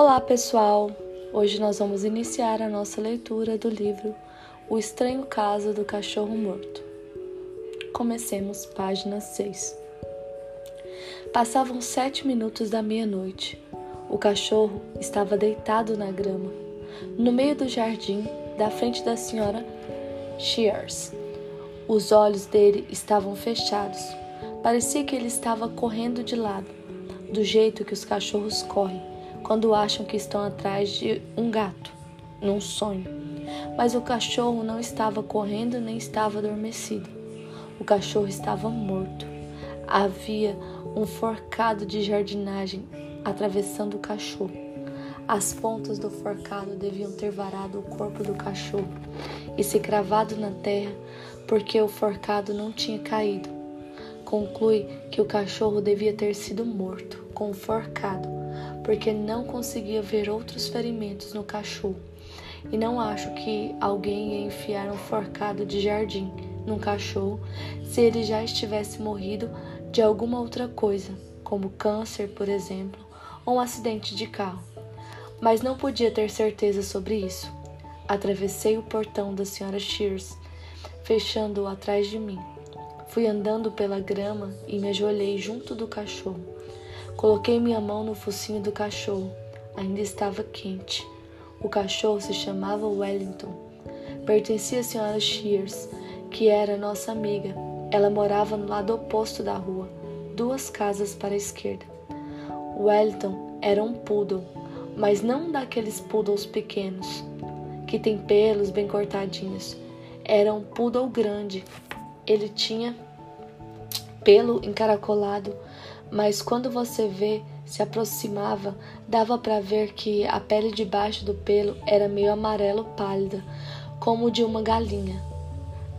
Olá, pessoal! Hoje nós vamos iniciar a nossa leitura do livro O Estranho Caso do Cachorro Morto. Comecemos, página 6. Passavam sete minutos da meia-noite. O cachorro estava deitado na grama, no meio do jardim, da frente da senhora Shears. Os olhos dele estavam fechados. Parecia que ele estava correndo de lado, do jeito que os cachorros correm quando acham que estão atrás de um gato, num sonho. Mas o cachorro não estava correndo nem estava adormecido. O cachorro estava morto. Havia um forcado de jardinagem atravessando o cachorro. As pontas do forcado deviam ter varado o corpo do cachorro e se cravado na terra, porque o forcado não tinha caído. Conclui que o cachorro devia ter sido morto com o forcado porque não conseguia ver outros ferimentos no cachorro. E não acho que alguém ia enfiar um forcado de jardim num cachorro se ele já estivesse morrido de alguma outra coisa, como câncer, por exemplo, ou um acidente de carro. Mas não podia ter certeza sobre isso. Atravessei o portão da senhora Shears, fechando-o atrás de mim. Fui andando pela grama e me ajoelhei junto do cachorro. Coloquei minha mão no focinho do cachorro. Ainda estava quente. O cachorro se chamava Wellington. Pertencia à senhora Shears, que era nossa amiga. Ela morava no lado oposto da rua, duas casas para a esquerda. Wellington era um poodle, mas não daqueles poodles pequenos, que tem pelos bem cortadinhos. Era um poodle grande. Ele tinha pelo encaracolado mas quando você vê se aproximava, dava para ver que a pele debaixo do pelo era meio amarelo pálida, como de uma galinha.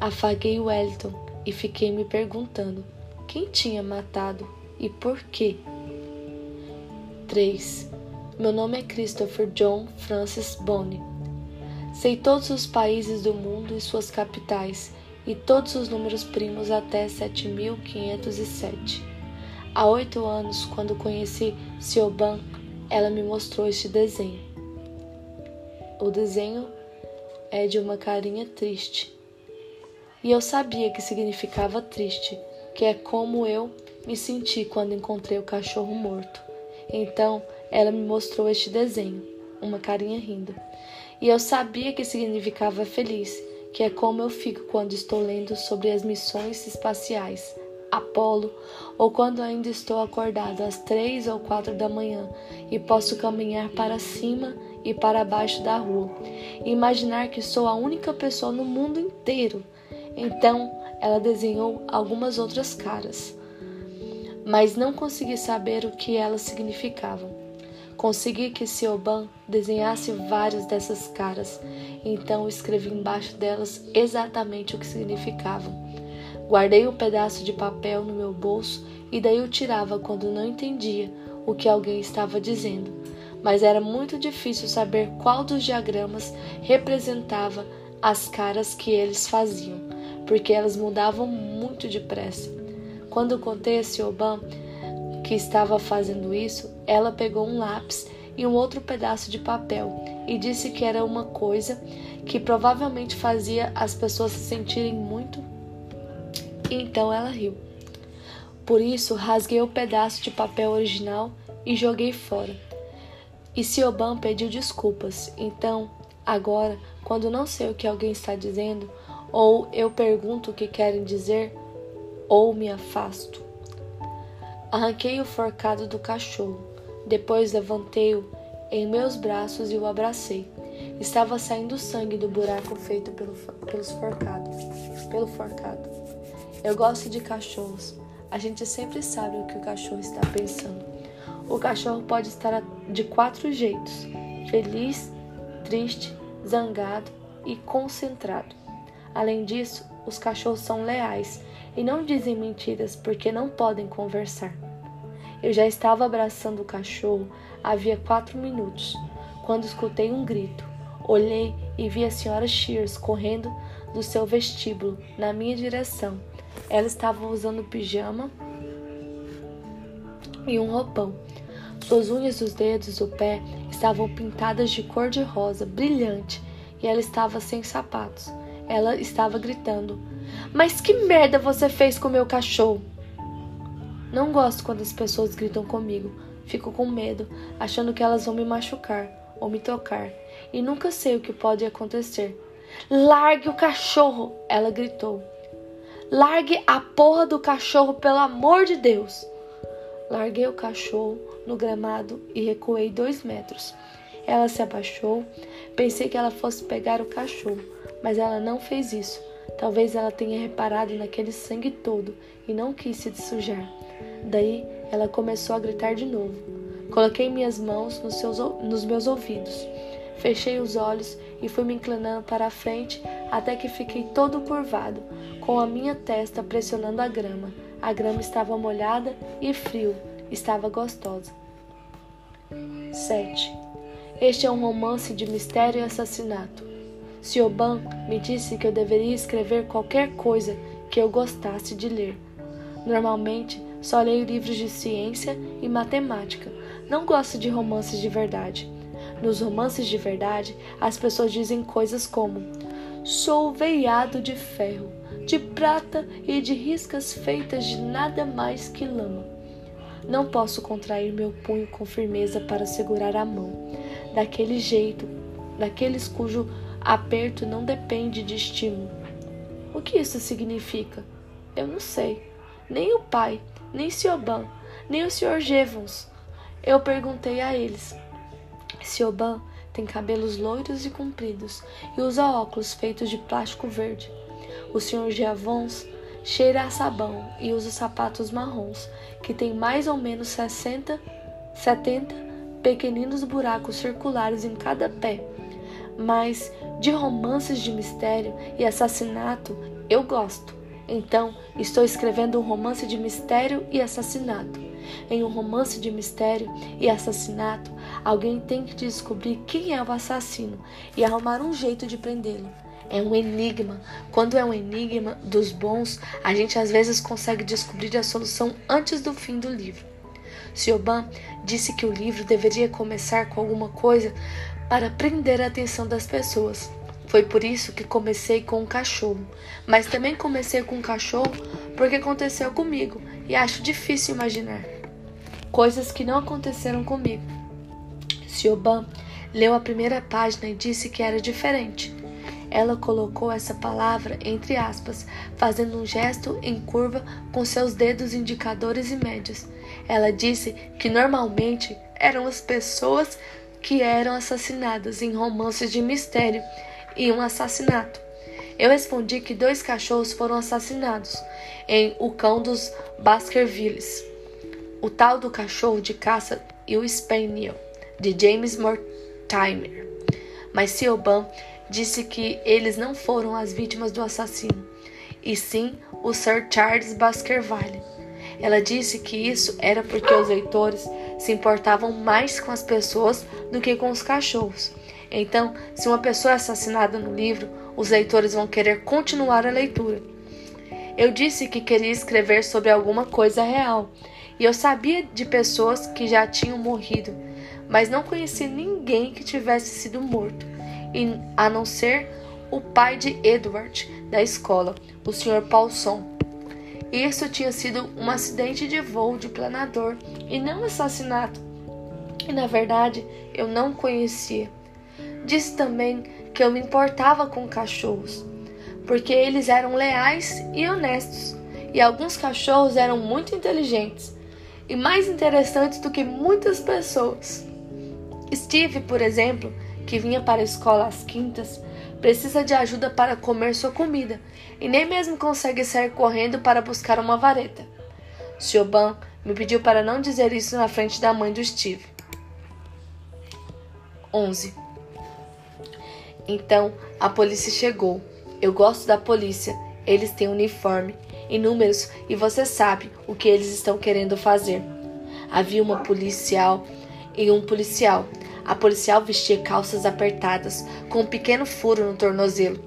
Afaguei o Wellington e fiquei me perguntando quem tinha matado e por quê. 3. Meu nome é Christopher John Francis Bonney. Sei todos os países do mundo e suas capitais e todos os números primos até 7507. Há oito anos, quando conheci Sioban, ela me mostrou este desenho. O desenho é de uma carinha triste. E eu sabia que significava triste, que é como eu me senti quando encontrei o cachorro morto. Então, ela me mostrou este desenho, uma carinha rindo. E eu sabia que significava feliz, que é como eu fico quando estou lendo sobre as missões espaciais Apolo, ou quando ainda estou acordado às três ou quatro da manhã e posso caminhar para cima e para baixo da rua e imaginar que sou a única pessoa no mundo inteiro. Então ela desenhou algumas outras caras, mas não consegui saber o que elas significavam. Consegui que Sioban desenhasse várias dessas caras, então escrevi embaixo delas exatamente o que significavam. Guardei um pedaço de papel no meu bolso e daí o tirava quando não entendia o que alguém estava dizendo. Mas era muito difícil saber qual dos diagramas representava as caras que eles faziam, porque elas mudavam muito depressa. Quando contei a Sioban que estava fazendo isso, ela pegou um lápis e um outro pedaço de papel e disse que era uma coisa que provavelmente fazia as pessoas se sentirem muito então ela riu. Por isso, rasguei o pedaço de papel original e joguei fora. E Sioban pediu desculpas. Então, agora, quando não sei o que alguém está dizendo, ou eu pergunto o que querem dizer, ou me afasto. Arranquei o forcado do cachorro. Depois levantei-o em meus braços e o abracei. Estava saindo sangue do buraco feito pelo, pelos forcados, pelo forcado. Eu gosto de cachorros. A gente sempre sabe o que o cachorro está pensando. O cachorro pode estar de quatro jeitos: feliz, triste, zangado e concentrado. Além disso, os cachorros são leais e não dizem mentiras porque não podem conversar. Eu já estava abraçando o cachorro havia quatro minutos quando escutei um grito. Olhei e vi a senhora Shears correndo do seu vestíbulo na minha direção ela estava usando pijama e um roupão. Suas unhas dos dedos do pé estavam pintadas de cor de rosa, brilhante, e ela estava sem sapatos. Ela estava gritando: Mas que merda você fez com meu cachorro? Não gosto quando as pessoas gritam comigo. Fico com medo, achando que elas vão me machucar ou me tocar, e nunca sei o que pode acontecer. Largue o cachorro! Ela gritou. Largue a porra do cachorro, pelo amor de Deus! Larguei o cachorro no gramado e recuei dois metros. Ela se abaixou. Pensei que ela fosse pegar o cachorro, mas ela não fez isso. Talvez ela tenha reparado naquele sangue todo e não quis se sujar. Daí ela começou a gritar de novo. Coloquei minhas mãos nos, seus, nos meus ouvidos. Fechei os olhos e fui me inclinando para a frente até que fiquei todo curvado, com a minha testa pressionando a grama. A grama estava molhada e frio, estava gostosa. 7. Este é um romance de mistério e assassinato. Sioban me disse que eu deveria escrever qualquer coisa que eu gostasse de ler. Normalmente, só leio livros de ciência e matemática. Não gosto de romances de verdade. Nos romances de verdade, as pessoas dizem coisas como: Sou veiado de ferro, de prata e de riscas feitas de nada mais que lama. Não posso contrair meu punho com firmeza para segurar a mão, daquele jeito, daqueles cujo aperto não depende de estímulo. O que isso significa? Eu não sei. Nem o pai, nem Sioban, nem o Sr. Jevons. Eu perguntei a eles. Sioban tem cabelos loiros e compridos e usa óculos feitos de plástico verde. O Sr. Giavons cheira a sabão e usa sapatos marrons, que têm mais ou menos 60, 70 pequeninos buracos circulares em cada pé. Mas de romances de mistério e assassinato eu gosto. Então, estou escrevendo um romance de mistério e assassinato. Em um romance de mistério e assassinato, alguém tem que descobrir quem é o assassino e arrumar um jeito de prendê-lo. É um enigma. Quando é um enigma dos bons, a gente às vezes consegue descobrir a solução antes do fim do livro. Sioban disse que o livro deveria começar com alguma coisa para prender a atenção das pessoas. Foi por isso que comecei com um cachorro, mas também comecei com um cachorro porque aconteceu comigo e acho difícil imaginar coisas que não aconteceram comigo. Sioban leu a primeira página e disse que era diferente. Ela colocou essa palavra entre aspas, fazendo um gesto em curva com seus dedos indicadores e médios. Ela disse que normalmente eram as pessoas que eram assassinadas em romances de mistério e um assassinato. Eu respondi que dois cachorros foram assassinados em O Cão dos Baskervilles. O tal do cachorro de caça e o Spaniel, de James Mortimer. Mas Siobhan disse que eles não foram as vítimas do assassino, e sim o Sir Charles Baskerville. Ela disse que isso era porque os leitores se importavam mais com as pessoas do que com os cachorros então, se uma pessoa é assassinada no livro, os leitores vão querer continuar a leitura. Eu disse que queria escrever sobre alguma coisa real, e eu sabia de pessoas que já tinham morrido, mas não conhecia ninguém que tivesse sido morto, a não ser o pai de Edward da escola, o Sr. Paulson. Isso tinha sido um acidente de voo de planador e não assassinato. E na verdade eu não conhecia. Disse também que eu me importava com cachorros, porque eles eram leais e honestos, e alguns cachorros eram muito inteligentes e mais interessantes do que muitas pessoas. Steve, por exemplo, que vinha para a escola às quintas, precisa de ajuda para comer sua comida e nem mesmo consegue sair correndo para buscar uma vareta. Sioban me pediu para não dizer isso na frente da mãe do Steve. 11. Então a polícia chegou. Eu gosto da polícia. Eles têm uniforme e números e você sabe o que eles estão querendo fazer. Havia uma policial e um policial. A policial vestia calças apertadas, com um pequeno furo no tornozelo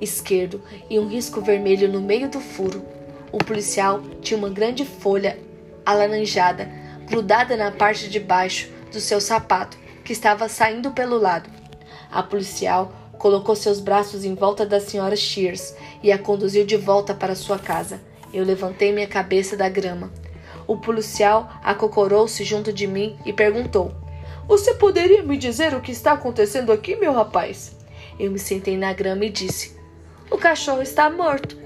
esquerdo e um risco vermelho no meio do furo. O policial tinha uma grande folha alaranjada grudada na parte de baixo do seu sapato que estava saindo pelo lado. A policial colocou seus braços em volta da senhora Shears e a conduziu de volta para sua casa. Eu levantei minha cabeça da grama. O policial acocorou-se junto de mim e perguntou: Você poderia me dizer o que está acontecendo aqui, meu rapaz? Eu me sentei na grama e disse: O cachorro está morto.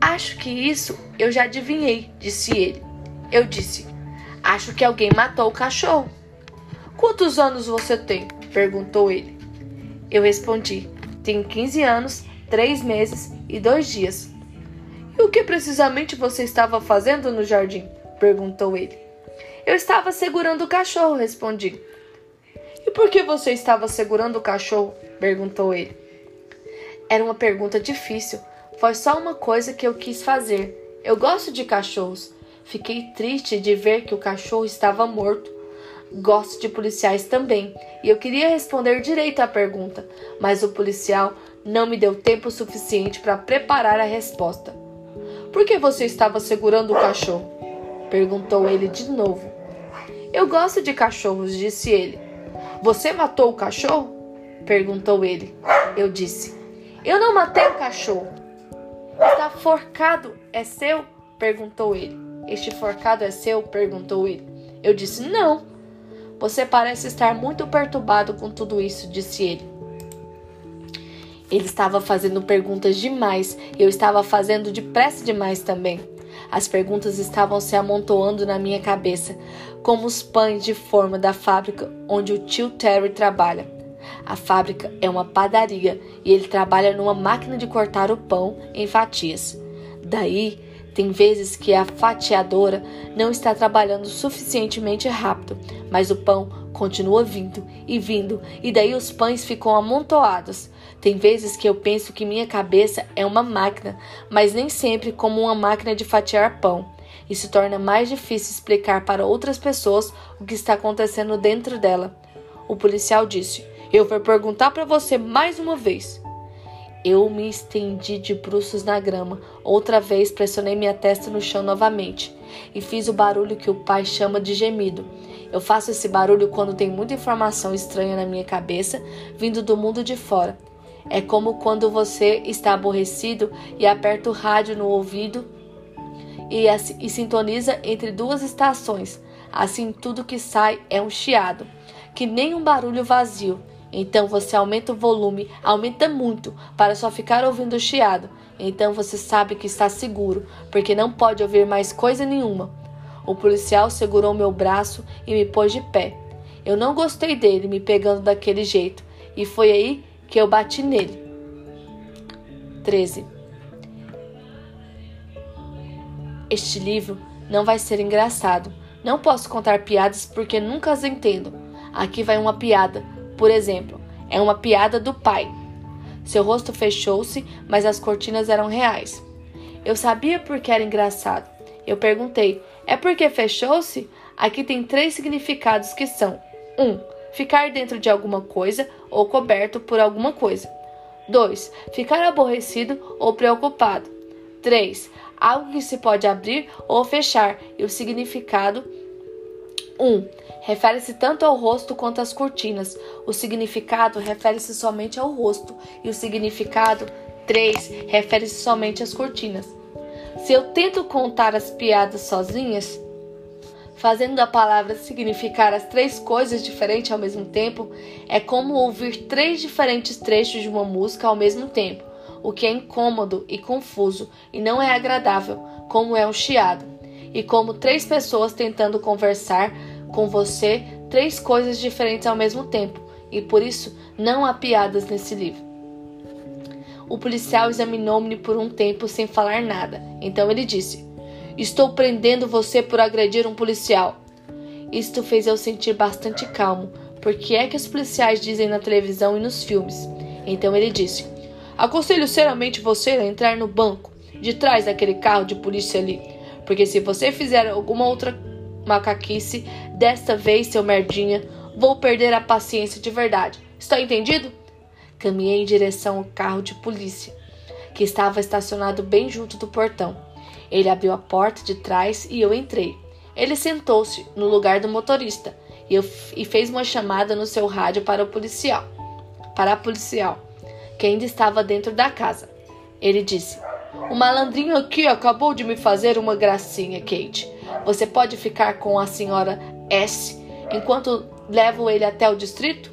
Acho que isso eu já adivinhei, disse ele. Eu disse: Acho que alguém matou o cachorro. Quantos anos você tem? perguntou ele. Eu respondi: Tenho 15 anos, 3 meses e 2 dias. E o que precisamente você estava fazendo no jardim? perguntou ele. Eu estava segurando o cachorro, respondi. E por que você estava segurando o cachorro? perguntou ele. Era uma pergunta difícil. Foi só uma coisa que eu quis fazer. Eu gosto de cachorros. Fiquei triste de ver que o cachorro estava morto. Gosto de policiais também, e eu queria responder direito à pergunta, mas o policial não me deu tempo suficiente para preparar a resposta. Por que você estava segurando o cachorro? perguntou ele de novo. Eu gosto de cachorros, disse ele. Você matou o cachorro? perguntou ele. Eu disse: Eu não matei o cachorro. Está forcado, é seu? perguntou ele. Este forcado é seu? perguntou ele. Eu disse: Não. Você parece estar muito perturbado com tudo isso, disse ele. Ele estava fazendo perguntas demais e eu estava fazendo depressa demais também. As perguntas estavam se amontoando na minha cabeça, como os pães de forma da fábrica onde o tio Terry trabalha. A fábrica é uma padaria e ele trabalha numa máquina de cortar o pão em fatias. Daí, tem vezes que a fatiadora não está trabalhando suficientemente rápido, mas o pão continua vindo e vindo, e daí os pães ficam amontoados. Tem vezes que eu penso que minha cabeça é uma máquina, mas nem sempre como uma máquina de fatiar pão. Se torna mais difícil explicar para outras pessoas o que está acontecendo dentro dela. O policial disse: Eu vou perguntar para você mais uma vez. Eu me estendi de bruços na grama. Outra vez pressionei minha testa no chão novamente e fiz o barulho que o pai chama de gemido. Eu faço esse barulho quando tem muita informação estranha na minha cabeça vindo do mundo de fora. É como quando você está aborrecido e aperta o rádio no ouvido e, e sintoniza entre duas estações. Assim, tudo que sai é um chiado, que nem um barulho vazio. Então você aumenta o volume, aumenta muito, para só ficar ouvindo o chiado. Então você sabe que está seguro, porque não pode ouvir mais coisa nenhuma. O policial segurou meu braço e me pôs de pé. Eu não gostei dele me pegando daquele jeito, e foi aí que eu bati nele. 13. Este livro não vai ser engraçado. Não posso contar piadas porque nunca as entendo. Aqui vai uma piada. Por exemplo, é uma piada do pai. Seu rosto fechou-se, mas as cortinas eram reais. Eu sabia porque era engraçado. Eu perguntei: é porque fechou-se? Aqui tem três significados que são: 1. Um, ficar dentro de alguma coisa ou coberto por alguma coisa. 2. Ficar aborrecido ou preocupado. 3. Algo que se pode abrir ou fechar e o significado 1. Um, refere-se tanto ao rosto quanto às cortinas. O significado refere-se somente ao rosto e o significado 3 refere-se somente às cortinas. Se eu tento contar as piadas sozinhas, fazendo a palavra significar as três coisas diferentes ao mesmo tempo, é como ouvir três diferentes trechos de uma música ao mesmo tempo, o que é incômodo e confuso e não é agradável, como é um chiado, e como três pessoas tentando conversar com você três coisas diferentes ao mesmo tempo, e por isso não há piadas nesse livro. O policial examinou-me por um tempo sem falar nada. Então ele disse: Estou prendendo você por agredir um policial. Isto fez eu sentir bastante calmo, porque é que os policiais dizem na televisão e nos filmes. Então ele disse: Aconselho seriamente você a entrar no banco, de trás daquele carro de polícia ali, porque se você fizer alguma outra macaquice, desta vez, seu merdinha, vou perder a paciência de verdade. Está entendido? Caminhei em direção ao carro de polícia, que estava estacionado bem junto do portão. Ele abriu a porta de trás e eu entrei. Ele sentou-se no lugar do motorista e, eu, e fez uma chamada no seu rádio para o policial, para a policial, que ainda estava dentro da casa. Ele disse: O malandrinho aqui acabou de me fazer uma gracinha, Kate. Você pode ficar com a senhora S enquanto levo ele até o distrito?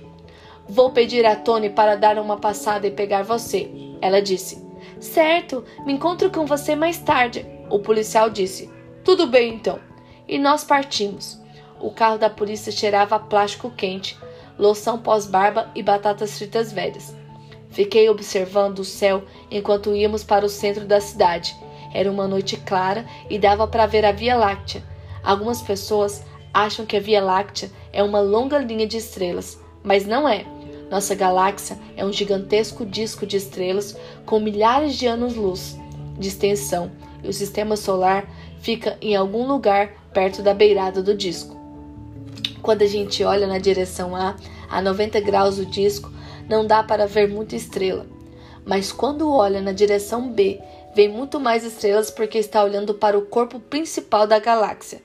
Vou pedir a Tony para dar uma passada e pegar você. Ela disse: Certo, me encontro com você mais tarde. O policial disse: Tudo bem então. E nós partimos. O carro da polícia cheirava a plástico quente, loção pós-barba e batatas fritas velhas. Fiquei observando o céu enquanto íamos para o centro da cidade. Era uma noite clara e dava para ver a Via Láctea. Algumas pessoas acham que a Via Láctea é uma longa linha de estrelas, mas não é. Nossa galáxia é um gigantesco disco de estrelas com milhares de anos-luz de extensão e o sistema solar fica em algum lugar perto da beirada do disco. Quando a gente olha na direção A, a 90 graus do disco, não dá para ver muita estrela. Mas quando olha na direção B, vê muito mais estrelas porque está olhando para o corpo principal da galáxia.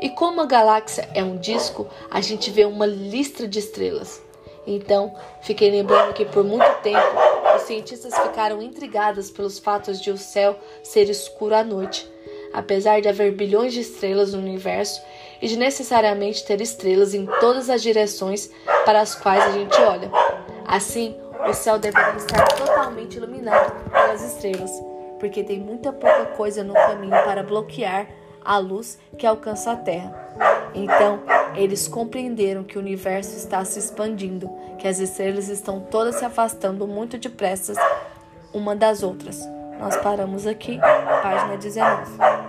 E como a galáxia é um disco, a gente vê uma listra de estrelas. Então, fiquei lembrando que por muito tempo os cientistas ficaram intrigados pelos fatos de o céu ser escuro à noite. Apesar de haver bilhões de estrelas no universo e de necessariamente ter estrelas em todas as direções para as quais a gente olha. Assim, o céu deveria estar totalmente iluminado pelas estrelas, porque tem muita pouca coisa no caminho para bloquear a luz que alcança a Terra. Então, eles compreenderam que o universo está se expandindo, que as estrelas estão todas se afastando muito depressa uma das outras. Nós paramos aqui, página 19.